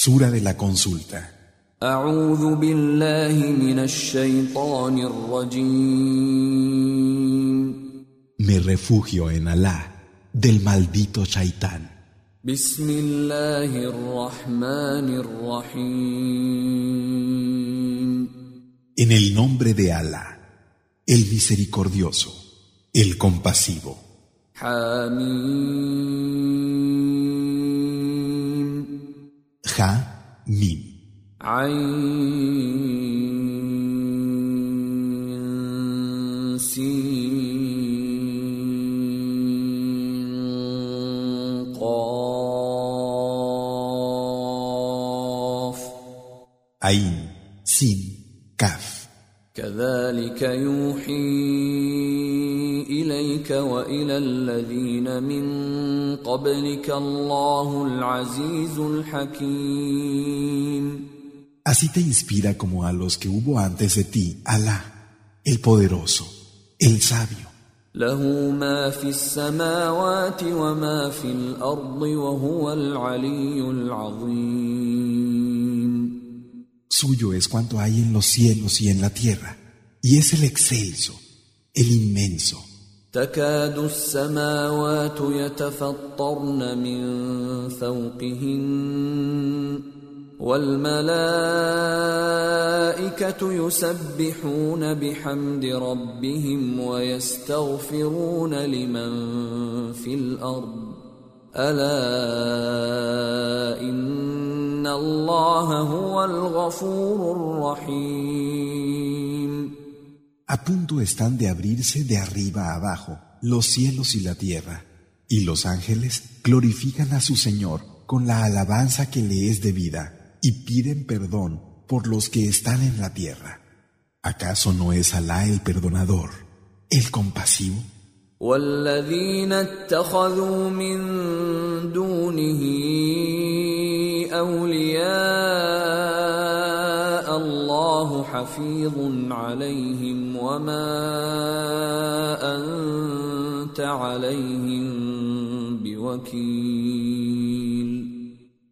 Sura de la Consulta. Me refugio en Alá del maldito Shaitán. En el nombre de Alá, el misericordioso, el compasivo. Ja, Mim. عين سين قاف Kaf. كذلك يوحي اليك والى الذين من قبلك الله العزيز الحكيم Así te inspira como a los que hubo antes de ti, Alá, el poderoso, el sabio. له ما في السماوات وما في الارض وهو العلي العظيم Suyo es cuanto hay en los cielos y en la tierra, y es el excelso, el inmenso. تكاد السماوات يتفطرن من فوقهن والملائكة يسبحون بحمد ربهم ويستغفرون لمن في الأرض. ألا إن الله هو الغفور الرحيم. A punto están de abrirse de arriba a abajo los cielos y la tierra, y los ángeles glorifican a su Señor con la alabanza que le es debida y piden perdón por los que están en la tierra. ¿Acaso no es Alá el perdonador, el compasivo? والذين اتخذوا من دونه اولياء الله حفيظ عليهم وما انت عليهم بوكيل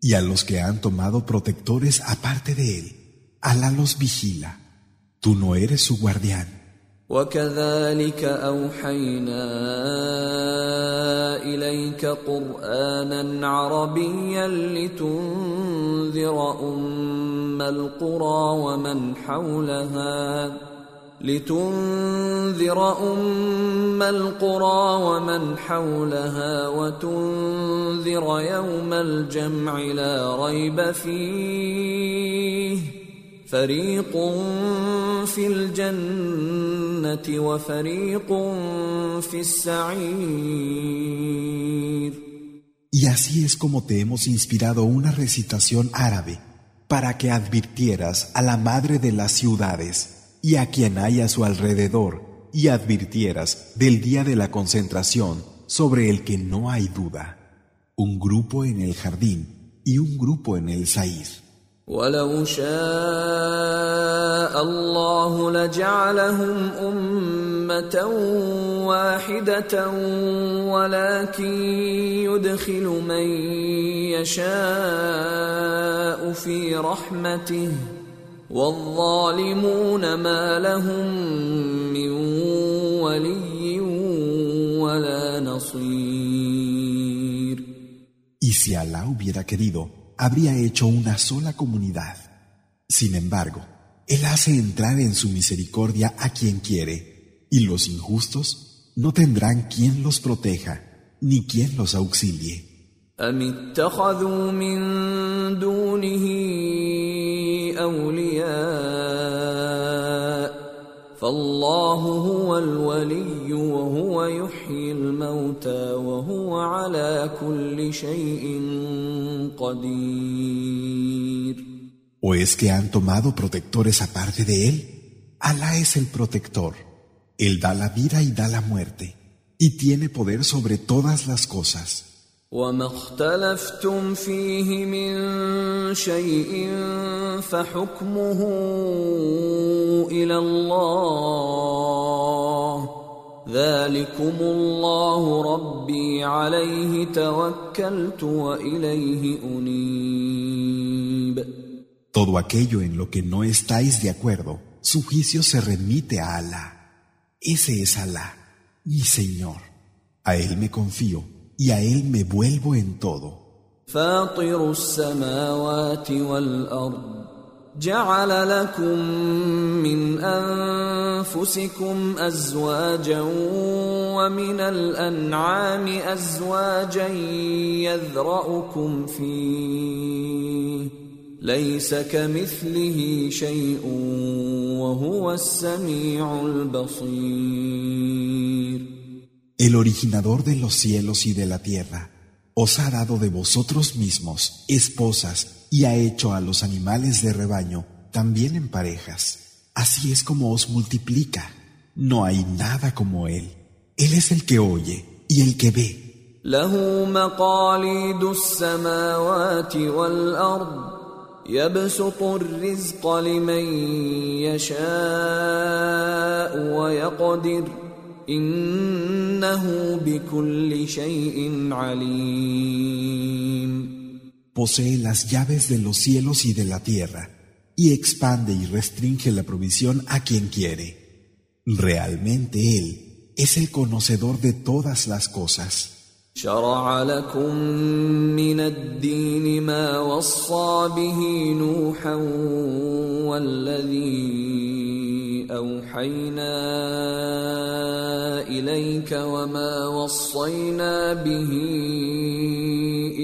Y a los que han tomado protectores aparte de él, Alá los vigila. Tú no eres su guardián. وكذلك أوحينا إليك قرآنا عربيا لتنذر أم القرى ومن حولها لتنذر أم القرى ومن حولها وتنذر يوم الجمع لا ريب فيه. فريق في الجنة وفريق في السعير Y así es como te hemos inspirado una recitación árabe para que advirtieras a la madre de las ciudades y a quien hay a su alrededor y advirtieras del día de la concentración sobre el que no hay duda. Un grupo en el jardín y un grupo en el Sair. ولو شاء الله لجعلهم أمة واحدة ولكن يدخل من يشاء في رحمته والظالمون ما لهم من ولي ولا نصير. Y si Alá hubiera querido, habría hecho una sola comunidad. Sin embargo, Él hace entrar en su misericordia a quien quiere, y los injustos no tendrán quien los proteja, ni quien los auxilie. أم اتخذوا من دونه أولياء فالله هو الولي وهو يحيي الموتى وهو على كل شيء قدير ¿O es que han tomado protectores aparte de Él? Alá es el protector. Él da la vida y da la muerte, y tiene poder sobre todas las cosas. وما اختلفتم فيه من شيء فحكمه الى الله ذلكم الله ربي عليه توكلت واليه انيب Todo aquello en lo que no estáis de acuerdo, su juicio se remite a Alá. Ese es Alá, mi Señor. A Él me confío y a Él me vuelvo en todo. جعل لكم من أنفسكم أزواجا ومن الأنعام أزواجا يذرأكم فيه. ليس كمثله شيء وهو السميع البصير. El originador de los cielos y de la tierra os ha dado de vosotros mismos esposas y ha hecho a los animales de rebaño también en parejas. Así es como os multiplica. No hay nada como Él. Él es el que oye y el que ve. Posee las llaves de los cielos y de la tierra y expande y restringe la provisión a quien quiere. Realmente Él es el conocedor de todas las cosas. أوحينا إليك وما وصينا به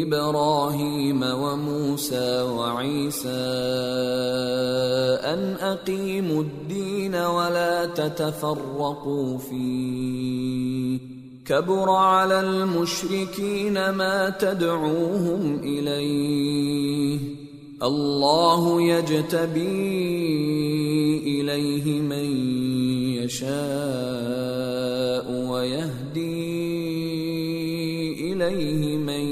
إبراهيم وموسى وعيسى أن أقيموا الدين ولا تتفرقوا فيه. كبر على المشركين ما تدعوهم إليه. الله يجتبي إليه من يشاء ويهدي إليه من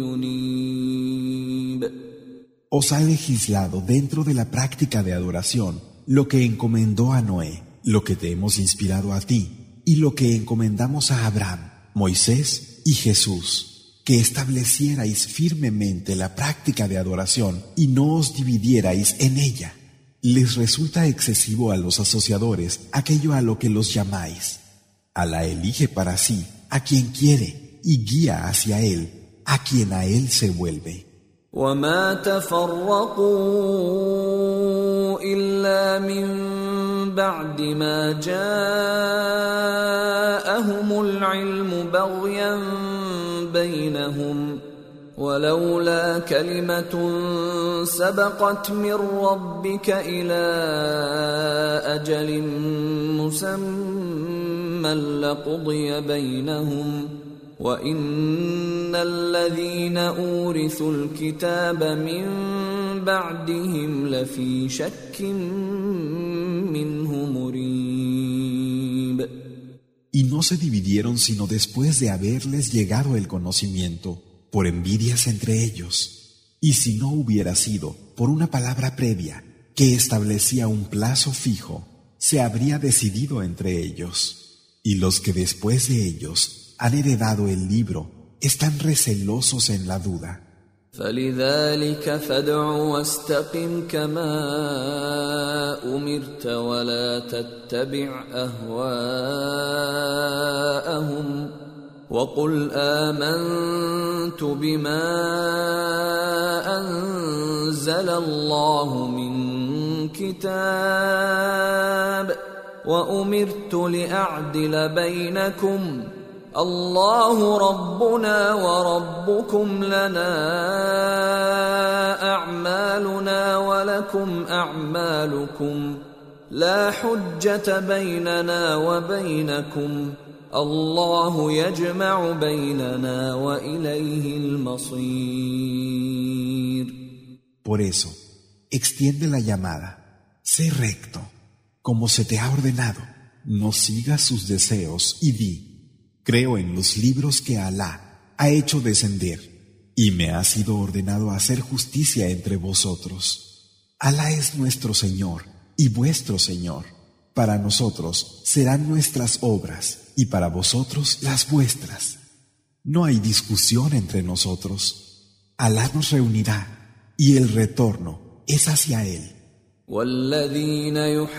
ينيب Os ha legislado dentro de la práctica de adoración lo que encomendó a Noé, lo que te hemos inspirado a ti y lo que encomendamos a Abraham, Moisés y Jesús que establecierais firmemente la práctica de adoración y no os dividierais en ella. Les resulta excesivo a los asociadores aquello a lo que los llamáis. Alá elige para sí a quien quiere y guía hacia él a quien a él se vuelve. بينهم ولولا كلمة سبقت من ربك إلى أجل مسمى لقضي بينهم وإن الذين أورثوا الكتاب من بعدهم لفي شك منه مريب Y no se dividieron sino después de haberles llegado el conocimiento, por envidias entre ellos. Y si no hubiera sido por una palabra previa que establecía un plazo fijo, se habría decidido entre ellos. Y los que después de ellos han heredado el libro están recelosos en la duda. فلذلك فادع واستقم كما امرت ولا تتبع اهواءهم وقل آمنت بما أنزل الله من كتاب وأمرت لأعدل بينكم الله ربنا وربكم لنا أعمالنا ولكم أعمالكم لا حجة بيننا وبينكم Por eso, extiende la llamada, sé recto, como se te ha ordenado, no sigas sus deseos y di, creo en los libros que Alá ha hecho descender, y me ha sido ordenado hacer justicia entre vosotros. Alá es nuestro Señor y vuestro Señor. Para nosotros serán nuestras obras y para vosotros las vuestras. No hay discusión entre nosotros. Alá nos reunirá y el retorno es hacia Él. والذين يحاجون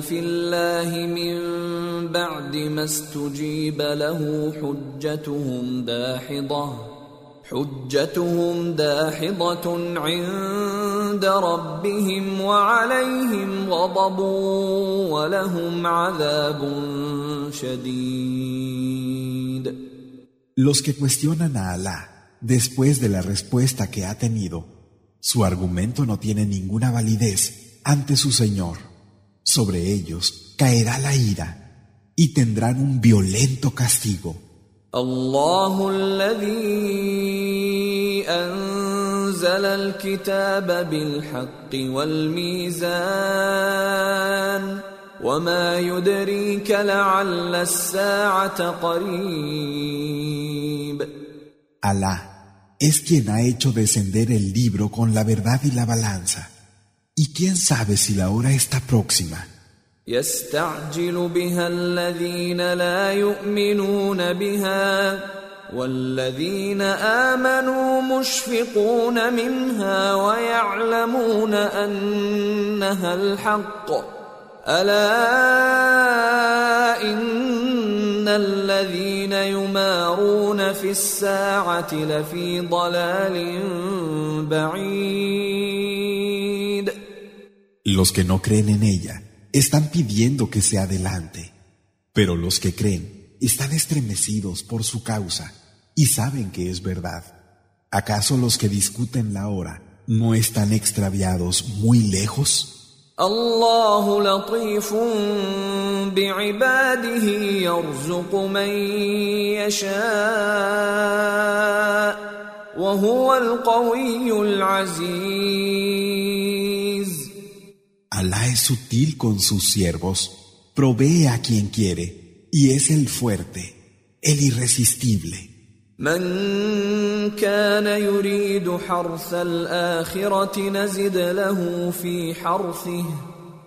في الله من بعد ما استجيب له حجتهم داحضه حجتهم داحضة عند ربهم وعليهم غضب ولهم عذاب شديد Los que cuestionan a Alá después de la respuesta que ha tenido, su argumento no tiene ninguna validez ante su Señor. Sobre ellos caerá la ira y tendrán un violento castigo. الله الذي انزل الكتاب بالحق والميزان وما يدريك لعل الساعه قريب Alá es quien ha hecho descender el libro con la verdad y la balanza. ¿Y quién sabe si la hora está próxima? يستعجل بها الذين لا يؤمنون بها والذين آمنوا مشفقون منها ويعلمون أنها الحق. ألا إن الذين يمارون في الساعة لفي ضلال بعيد. Los que no creen en ella están pidiendo que se adelante, pero los que creen están estremecidos por su causa y saben que es verdad. ¿Acaso los que discuten la hora no están extraviados muy lejos? Alá es sutil con sus siervos, provee a quien quiere, y es el fuerte, el irresistible. من كان يريد حرث الآخرة نزد له في حرثه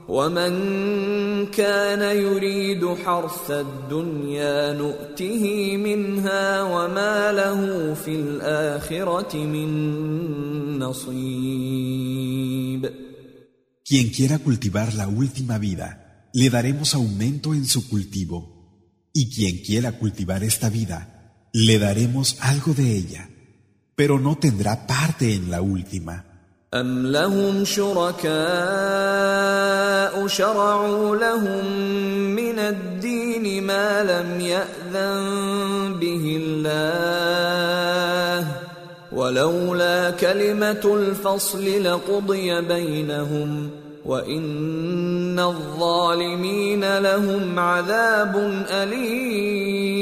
ومن كان يريد حرث الدنيا نؤته منها وما له في الآخرة من نصيب Quien quiera cultivar la última vida, le daremos aumento en su cultivo. Y quien quiera cultivar esta vida, le daremos algo de ella, pero no tendrá parte en la última. ولولا كلمة الفصل لقضي بينهم وإن الظالمين لهم عذاب أليم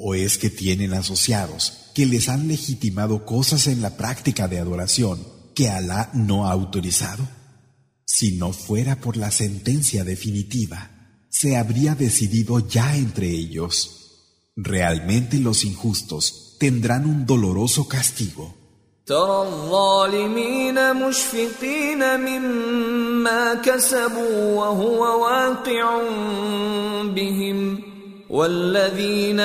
¿O es que tienen asociados que les han legitimado cosas en la práctica de adoración que Alá no ha autorizado? Si no fuera por la sentencia definitiva, se habría decidido ya entre ellos. Realmente los injustos tendrán un doloroso castigo. ترى الظالمين مشفقين مما كسبوا وهو واقع بهم والذين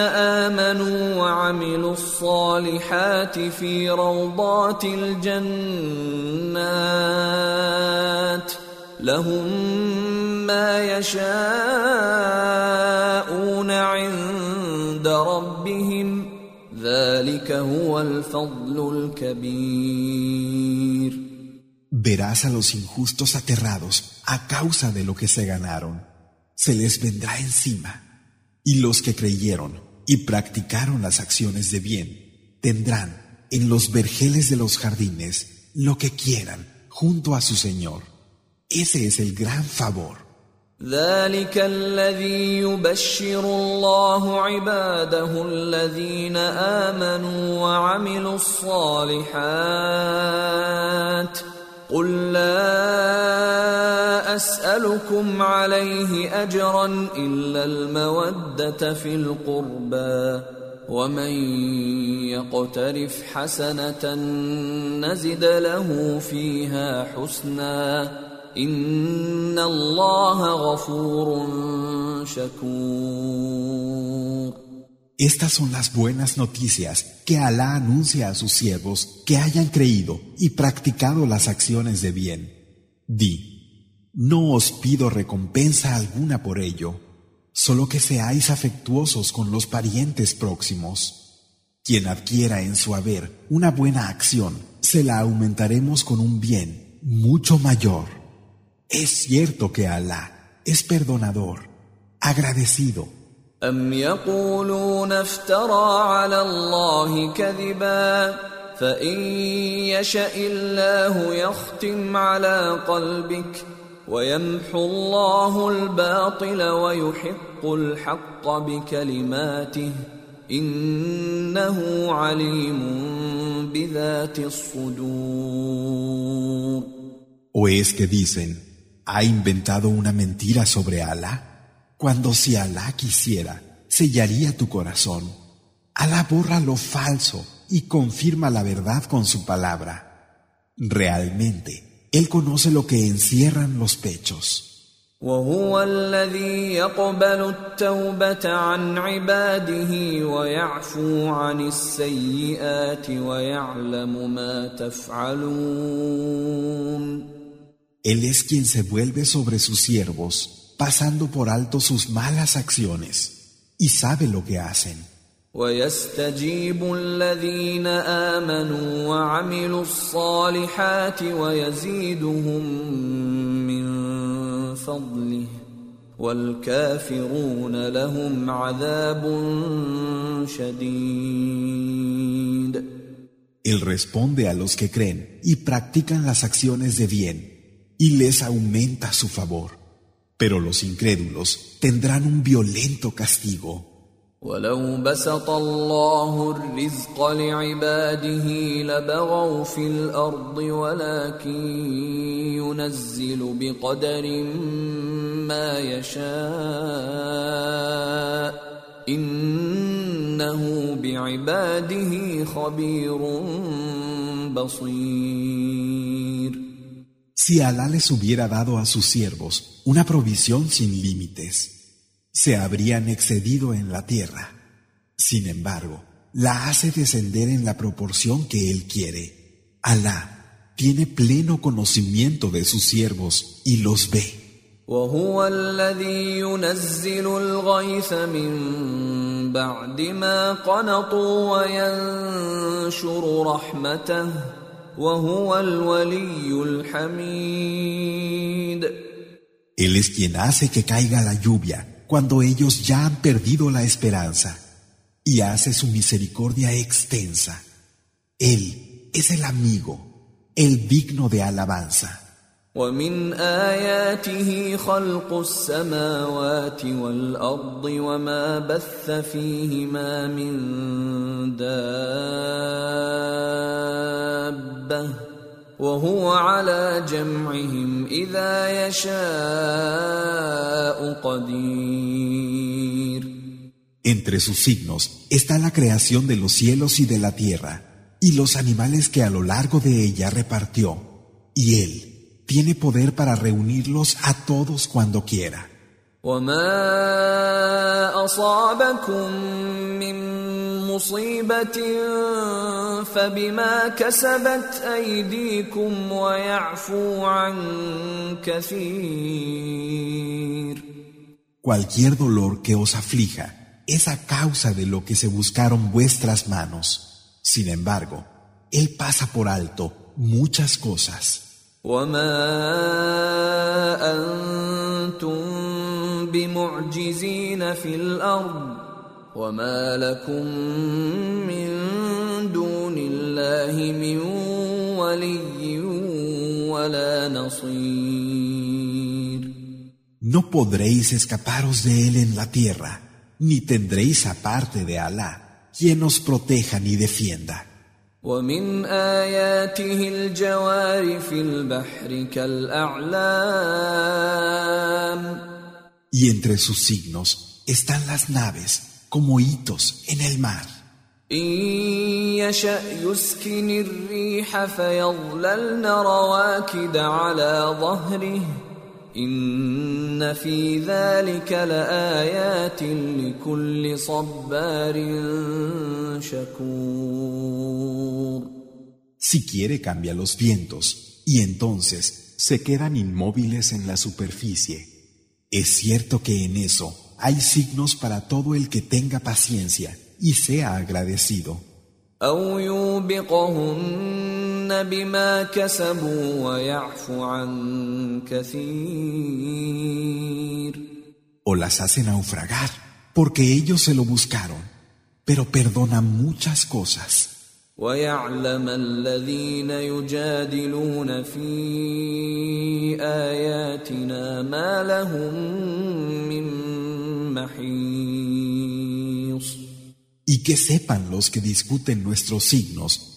آمنوا وعملوا الصالحات في روضات الجنات لهم ما يشاءون عند ربهم Verás a los injustos aterrados a causa de lo que se ganaron. Se les vendrá encima. Y los que creyeron y practicaron las acciones de bien tendrán en los vergeles de los jardines lo que quieran junto a su Señor. Ese es el gran favor. ذلك الذي يبشر الله عباده الذين آمنوا وعملوا الصالحات. قل لا أسألكم عليه أجرا إلا المودة في القربى. ومن يقترف حسنة نزد له فيها حسنا. Estas son las buenas noticias que Alá anuncia a sus siervos que hayan creído y practicado las acciones de bien. Di, no os pido recompensa alguna por ello, solo que seáis afectuosos con los parientes próximos. Quien adquiera en su haber una buena acción, se la aumentaremos con un bien mucho mayor. Es cierto que Alá es perdonador, agradecido. أم يقولون افترى على الله كذبا فإن يشأ الله يختم على قلبك ويمحو الله الباطل ويحق الحق بكلماته إنه عليم بذات الصدور ¿O es que dicen, ha inventado una mentira sobre Allah? Cuando si Alá quisiera, sellaría tu corazón. Alá borra lo falso y confirma la verdad con su palabra. Realmente, Él conoce lo que encierran los pechos. Él es quien se vuelve sobre sus siervos pasando por alto sus malas acciones y sabe lo que hacen. ويستجيب الذين آمنوا وعملوا الصالحات ويزيدهم من فضله والكافرون لهم عذاب شديد Él responde a los que creen y practican las acciones de bien y les aumenta su favor. Pero los incrédulos tendrán un violento castigo. ولو بسط الله الرزق لعباده لبغوا في الارض ولكن ينزل بقدر ما يشاء انه بعباده خبير بصير si Alá les hubiera dado a sus siervos una provisión sin límites, se habrían excedido en la tierra. Sin embargo, la hace descender en la proporción que Él quiere. Alá tiene pleno conocimiento de sus siervos y los ve. Él es quien hace que caiga la lluvia cuando ellos ya han perdido la esperanza y hace su misericordia extensa. Él es el amigo, el digno de alabanza. ومن آياته خلق السماوات والأرض وما بث فيهما من دابة وهو على جمعهم إذا يشاء قدير Entre sus signos está la creación de los cielos y de la tierra y los animales que a lo largo de ella repartió, y él tiene poder para reunirlos a todos cuando quiera. Cualquier dolor que os aflija es a causa de lo que se buscaron vuestras manos. Sin embargo, Él pasa por alto muchas cosas. وما انتم بمعجزين في الارض وما لكم من دون الله من ولي ولا نصير No podréis escaparos de él en la tierra, ni tendréis aparte de Alá quien os proteja ni defienda. ومن آياته الجوار في البحر كالأعلام Y entre sus signos están las naves como hitos en el mar. إن يشأ يسكن الريح فيظللن رواكد على ظهره إن في ذلك لآيات لكل صبار شكور Si quiere cambia los vientos y entonces se quedan inmóviles en la superficie. Es cierto que en eso hay signos para todo el que tenga paciencia y sea agradecido. أو يوبقهن بما كسبوا ويعفو عن كثير O las hace naufragar porque ellos se lo buscaron, pero perdona muchas cosas. ويعلم الذين يجادلون في آياتنا ما لهم من محيص Y que sepan los que discuten nuestros signos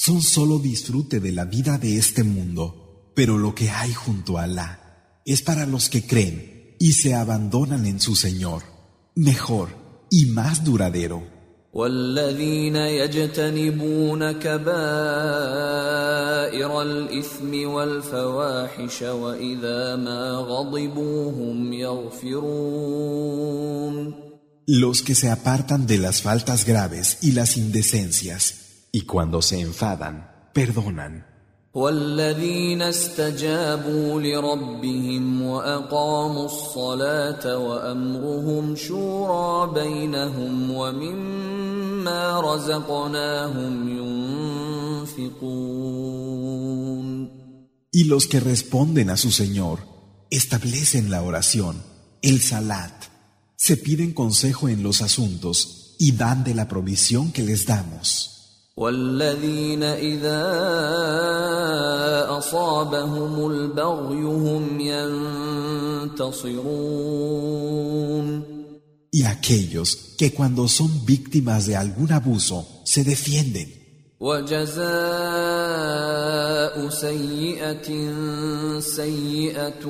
son solo disfrute de la vida de este mundo, pero lo que hay junto a Alá es para los que creen y se abandonan en su Señor, mejor y más duradero. والذين يجتنبون كبائر الإثم والفواحش وإذا ما غضبوا هم يغفرون Los que se apartan de las faltas graves y las indecencias, y cuando se enfadan, perdonan. والذين استجابوا لربهم وأقاموا الصلاة وأمرهم شورى بينهم ومما رزقناهم ينفقون Y los que responden a su Señor establecen la oración, el salat, se piden consejo en los asuntos y dan de la provisión que les damos. والذين إذا أصابهم البغي هم ينتصرون. Y aquellos que cuando son víctimas de algún abuso se defienden. وجزاء سيئة سيئة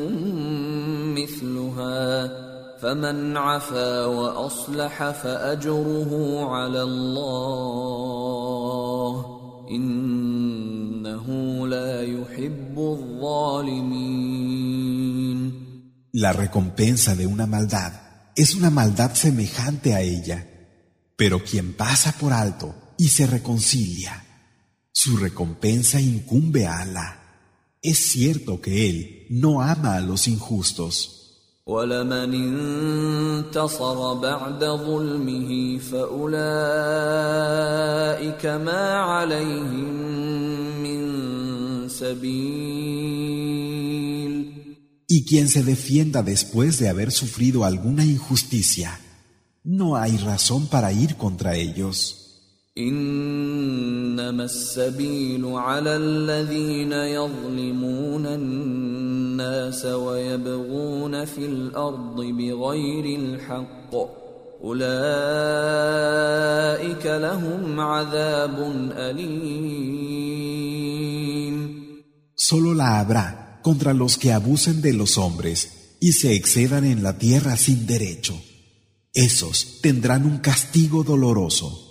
مثلها. فمن عفا وأصلح فأجره على الله. La recompensa de una maldad es una maldad semejante a ella, pero quien pasa por alto y se reconcilia, su recompensa incumbe a Alá. Es cierto que Él no ama a los injustos. ولمن انتصر بعد ظلمه فأولئك ما عليهم من سبيل Y quien se defienda después de haber sufrido alguna injusticia, no hay razón para ir contra ellos. إنما السبيل على الذين يظلمون الناس ويبغون في الأرض بغير الحق أولئك لهم عذاب أليم Solo la habrá contra los que abusen de los hombres y se excedan en la tierra sin derecho. Esos tendrán un castigo doloroso.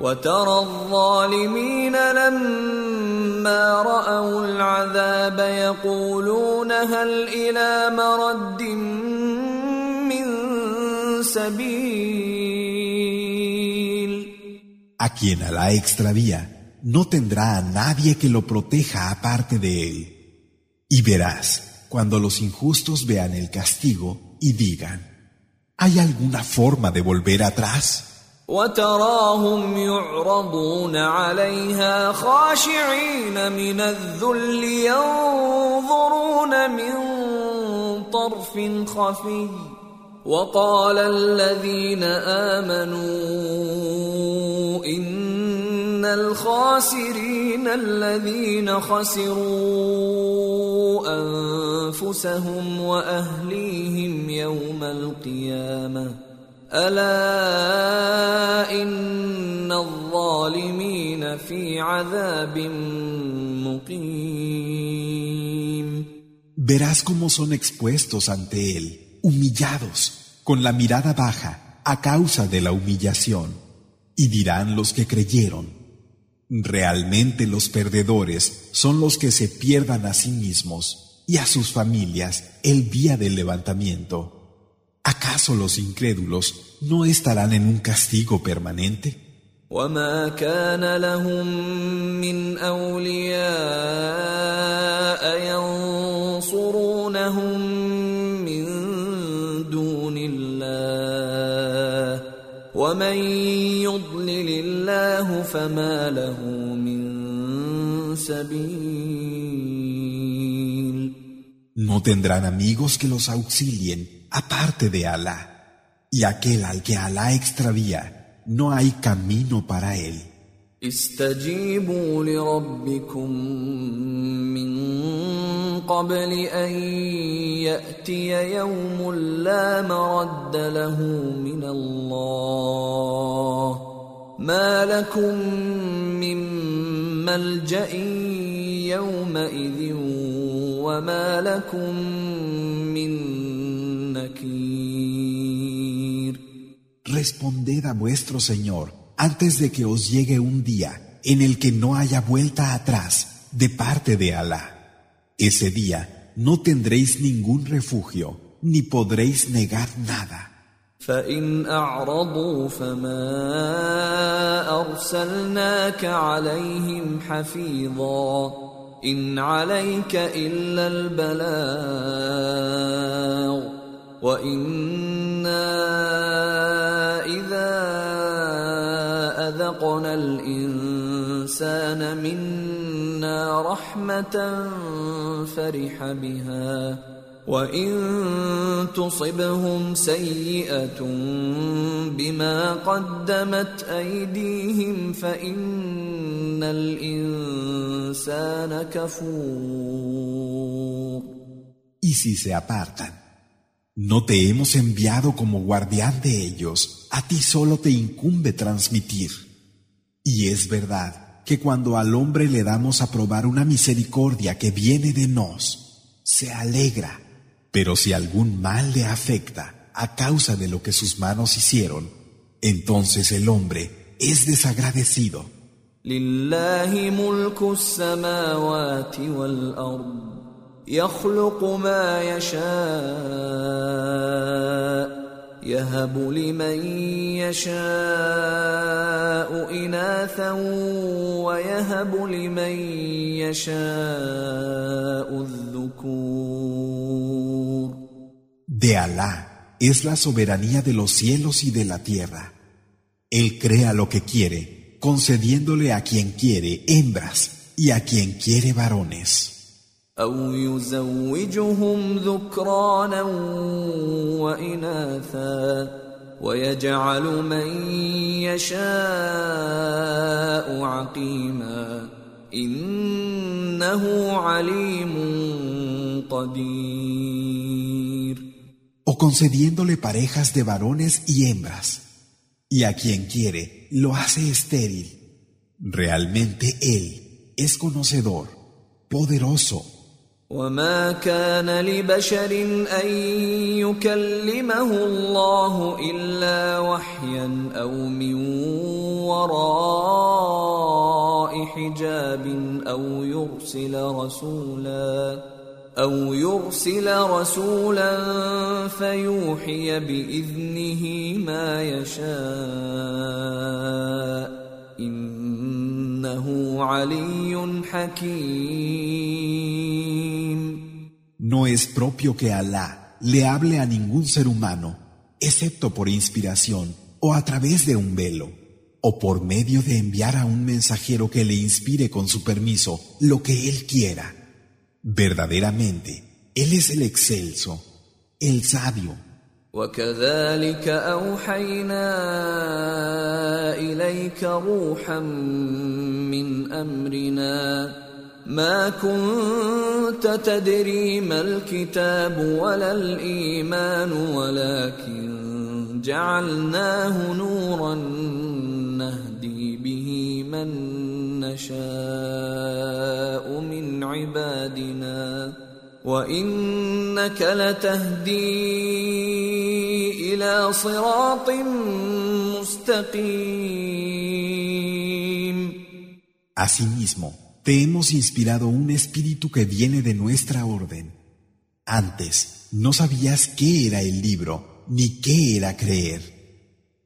وترى الظالمين لما رأوا العذاب يقولون هل إلى مرد من سبيل A quien Alá extravía, no tendrá a nadie que lo proteja aparte de él. Y verás, cuando los injustos vean el castigo y digan, ¿Hay alguna forma de volver atrás? وتراهم يعرضون عليها خاشعين من الذل ينظرون من طرف خفي. وقال الذين آمنوا إن الخاسرين الذين خسروا أنفسهم وأهليهم يوم القيامة. الا ان الظالمين في عذاب مقيم Verás cómo son expuestos ante él, humillados, con la mirada baja, a causa de la humillación. Y dirán los que creyeron, realmente los perdedores son los que se pierdan a sí mismos y a sus familias el día del levantamiento. ¿Acaso los incrédulos no estarán en un castigo permanente? وما كان لهم من اولياء ينصرونهم من دون الله ومن يضلل الله فما له من سبيل No tendrán amigos que los auxilien aparte de Alá. Y aquel al que Alá extravía, no hay camino para él. استجيبوا لربكم من قبل أن يأتي يوم لا مرد له من الله ما لكم من ملجأ يومئذ وما لكم Responded a vuestro Señor antes de que os llegue un día en el que no haya vuelta atrás de parte de Alá. Ese día no tendréis ningún refugio ni podréis negar nada. فإن أعرضوا فما أرسلناك عليهم حفيظا إن عليك إلا البلاغ وإنا أذقنا الإنسان منا رحمة فرح بها وإن تصبهم سيئة بما قدمت أيديهم فإن الإنسان كفور Y si se apartan, no te hemos enviado como guardián de ellos, a ti solo te incumbe transmitir. Y es verdad que cuando al hombre le damos a probar una misericordia que viene de nos, se alegra. Pero si algún mal le afecta a causa de lo que sus manos hicieron, entonces el hombre es desagradecido. لله ملك السماوات والأرض يخلق ما يشاء يهب لمن يشاء إناثا ويهب لمن يشاء الذكور De Alá es la soberanía de los cielos y de la tierra. Él crea lo que quiere, concediéndole a quien quiere hembras y a quien quiere varones. أو يزوجهم ذكرانا وإناثا ويجعل من يشاء عقيما إنه عليم قدير O concediéndole parejas de varones y hembras. Y a quien quiere lo hace estéril. Realmente Él es conocedor, poderoso. وما كان لبشر ان يكلمه الله الا وحيا أو من وراء حجاب أو يرسل رسولا أو يرسل رسولا فيوحي باذنه ما يشاء انه علي حكيم No es propio que Alá le hable a ningún ser humano, excepto por inspiración o a través de un velo, o por medio de enviar a un mensajero que le inspire con su permiso lo que él quiera. Verdaderamente, Él es el excelso, el sabio. وكذلك أوحينا إليك روحا من أمرنا ما كنت تدري ما الكتاب ولا الإيمان ولكن جعلناه نورا نهدي به من نشاء من عبادنا. وإنك لتهدي إلى صراط مستقيم. Asimismo, te hemos inspirado un espíritu que viene de nuestra orden. Antes, no sabías qué era el libro ni qué era creer,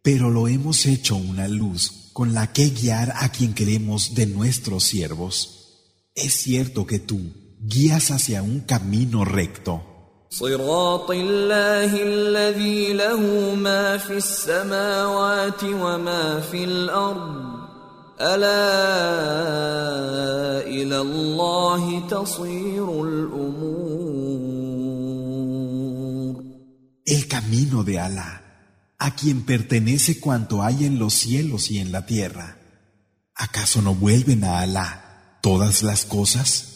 pero lo hemos hecho una luz con la que guiar a quien queremos de nuestros siervos. Es cierto que tú guías hacia un camino recto. صراط الله الذي له ما في السماوات وما في الأرض ألا إلى الله تصير الأمور El camino de Alá, a quien pertenece cuanto hay en los cielos y en la tierra. ¿Acaso no vuelven a Alá todas las cosas?